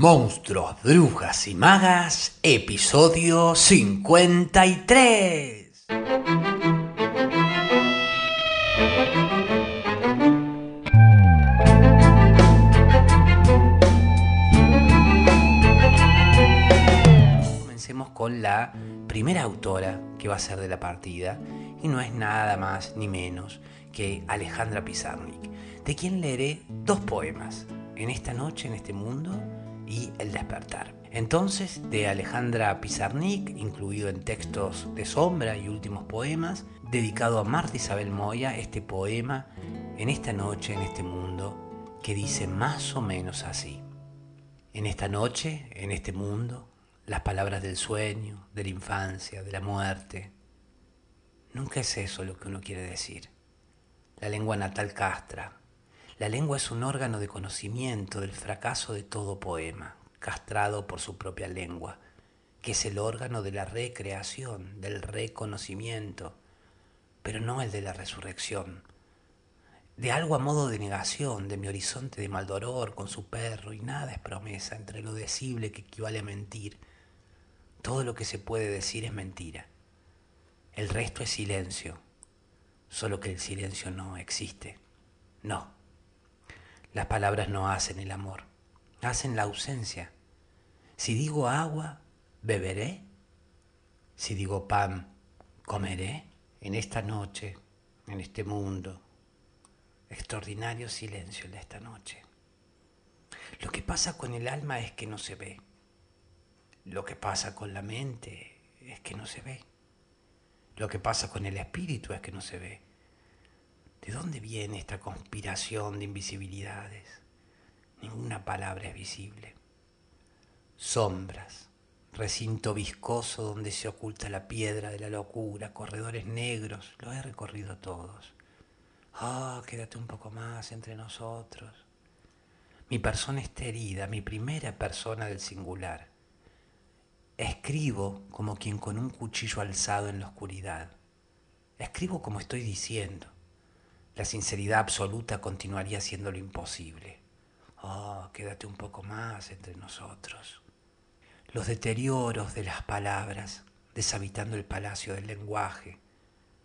Monstruos, Brujas y Magas, episodio 53. Comencemos con la primera autora que va a ser de la partida y no es nada más ni menos que Alejandra Pizarnik, de quien leeré dos poemas, En esta noche, en este mundo y El despertar. Entonces, de Alejandra Pizarnik, incluido en textos de sombra y últimos poemas, dedicado a Marta Isabel Moya, este poema, En esta noche, en este mundo, que dice más o menos así. En esta noche, en este mundo, las palabras del sueño, de la infancia, de la muerte. Nunca es eso lo que uno quiere decir. La lengua natal castra. La lengua es un órgano de conocimiento del fracaso de todo poema, castrado por su propia lengua, que es el órgano de la recreación, del reconocimiento, pero no el de la resurrección. De algo a modo de negación, de mi horizonte de maldoror con su perro, y nada es promesa entre lo decible que equivale a mentir. Todo lo que se puede decir es mentira. El resto es silencio, solo que el silencio no existe. No. Las palabras no hacen el amor, hacen la ausencia. Si digo agua, beberé. Si digo pan, comeré. En esta noche, en este mundo, extraordinario silencio de esta noche. Lo que pasa con el alma es que no se ve. Lo que pasa con la mente es que no se ve. Lo que pasa con el espíritu es que no se ve. ¿De dónde viene esta conspiración de invisibilidades? Ninguna palabra es visible. Sombras, recinto viscoso donde se oculta la piedra de la locura, corredores negros, lo he recorrido todos. Ah, quédate un poco más entre nosotros. Mi persona está herida, mi primera persona del singular. Escribo como quien con un cuchillo alzado en la oscuridad. Escribo como estoy diciendo. La sinceridad absoluta continuaría siendo lo imposible. Oh, quédate un poco más entre nosotros. Los deterioros de las palabras, deshabitando el palacio del lenguaje,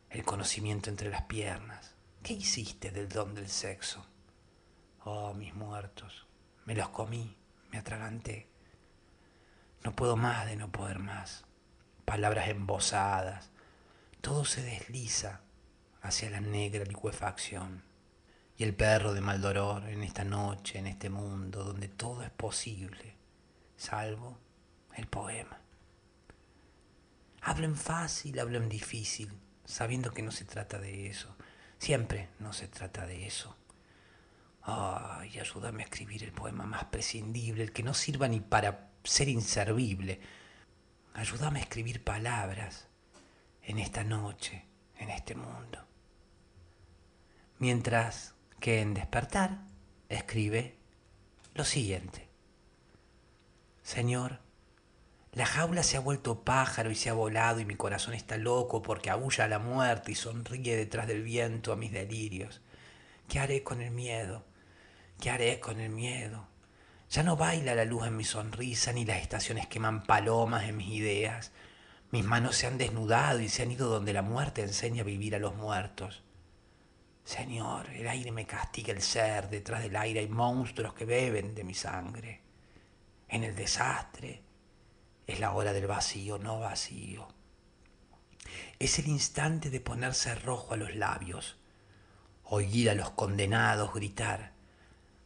el conocimiento entre las piernas. ¿Qué hiciste del don del sexo? Oh, mis muertos, me los comí, me atraganté. No puedo más de no poder más. Palabras embosadas, todo se desliza hacia la negra licuefacción. Y el perro de mal en esta noche, en este mundo, donde todo es posible, salvo el poema. Hablo en fácil, hablo en difícil, sabiendo que no se trata de eso. Siempre no se trata de eso. Ay, ayúdame a escribir el poema más prescindible, el que no sirva ni para ser inservible. Ayúdame a escribir palabras en esta noche, en este mundo. Mientras que en despertar escribe lo siguiente. Señor, la jaula se ha vuelto pájaro y se ha volado y mi corazón está loco porque aúlla a la muerte y sonríe detrás del viento a mis delirios. ¿Qué haré con el miedo? ¿Qué haré con el miedo? Ya no baila la luz en mi sonrisa ni las estaciones queman palomas en mis ideas. Mis manos se han desnudado y se han ido donde la muerte enseña a vivir a los muertos. Señor, el aire me castiga el ser, detrás del aire hay monstruos que beben de mi sangre. En el desastre es la hora del vacío, no vacío. Es el instante de ponerse rojo a los labios, oír a los condenados gritar,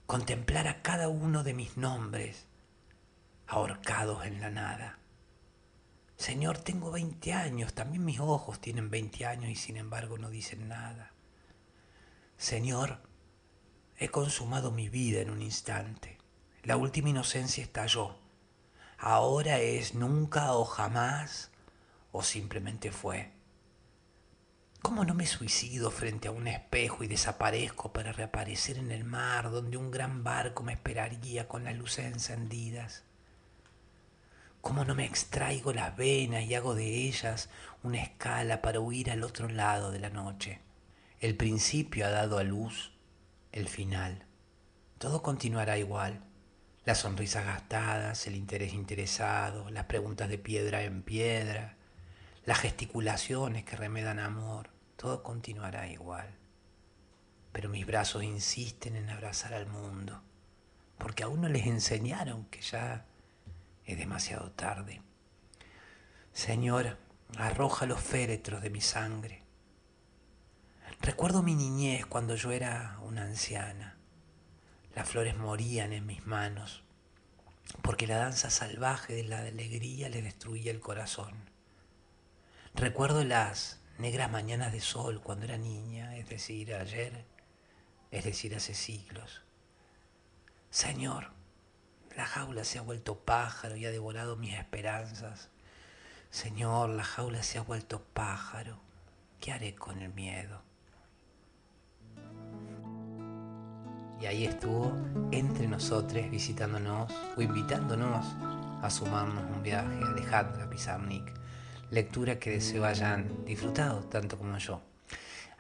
contemplar a cada uno de mis nombres ahorcados en la nada. Señor, tengo 20 años, también mis ojos tienen 20 años y sin embargo no dicen nada. Señor, he consumado mi vida en un instante. La última inocencia estalló. Ahora es nunca o jamás o simplemente fue. ¿Cómo no me suicido frente a un espejo y desaparezco para reaparecer en el mar donde un gran barco me esperaría con las luces encendidas? ¿Cómo no me extraigo las venas y hago de ellas una escala para huir al otro lado de la noche? El principio ha dado a luz el final. Todo continuará igual. Las sonrisas gastadas, el interés interesado, las preguntas de piedra en piedra, las gesticulaciones que remedan amor, todo continuará igual. Pero mis brazos insisten en abrazar al mundo, porque aún no les enseñaron que ya es demasiado tarde. Señor, arroja los féretros de mi sangre. Recuerdo mi niñez cuando yo era una anciana. Las flores morían en mis manos, porque la danza salvaje de la alegría le destruía el corazón. Recuerdo las negras mañanas de sol cuando era niña, es decir, ayer, es decir, hace siglos. Señor, la jaula se ha vuelto pájaro y ha devorado mis esperanzas. Señor, la jaula se ha vuelto pájaro. ¿Qué haré con el miedo? Y ahí estuvo entre nosotros visitándonos o invitándonos a sumarnos un viaje Alejandra Pizarnik. Lectura que deseo hayan disfrutado tanto como yo.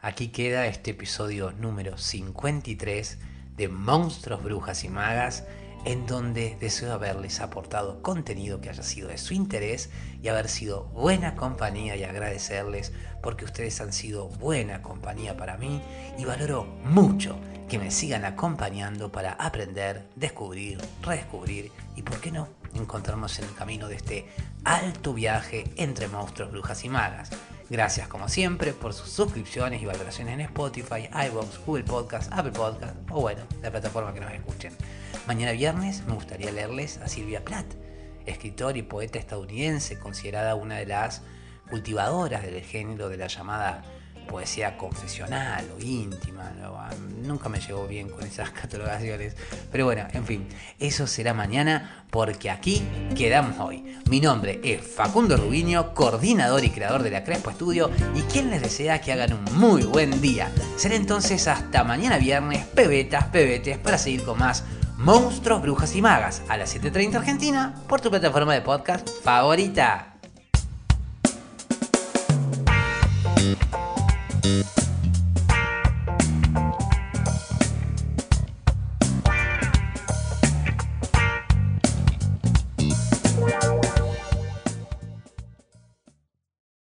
Aquí queda este episodio número 53 de Monstruos, Brujas y Magas en donde deseo haberles aportado contenido que haya sido de su interés y haber sido buena compañía y agradecerles porque ustedes han sido buena compañía para mí y valoro mucho que me sigan acompañando para aprender, descubrir, redescubrir y, por qué no, encontrarnos en el camino de este alto viaje entre monstruos, brujas y magas. Gracias como siempre por sus suscripciones y valoraciones en Spotify, iVoox, Google Podcast, Apple Podcast o bueno, la plataforma que nos escuchen. Mañana viernes me gustaría leerles a Silvia Plath, escritor y poeta estadounidense, considerada una de las cultivadoras del género de la llamada poesía confesional o íntima. Nunca me llegó bien con esas catalogaciones. Pero bueno, en fin, eso será mañana porque aquí quedamos hoy. Mi nombre es Facundo Rubiño, coordinador y creador de la Crespo Estudio y quien les desea que hagan un muy buen día. Será entonces hasta mañana viernes, pebetas, pebetes, para seguir con más Monstruos, Brujas y Magas a las 7.30 Argentina por tu plataforma de podcast favorita. Thank you.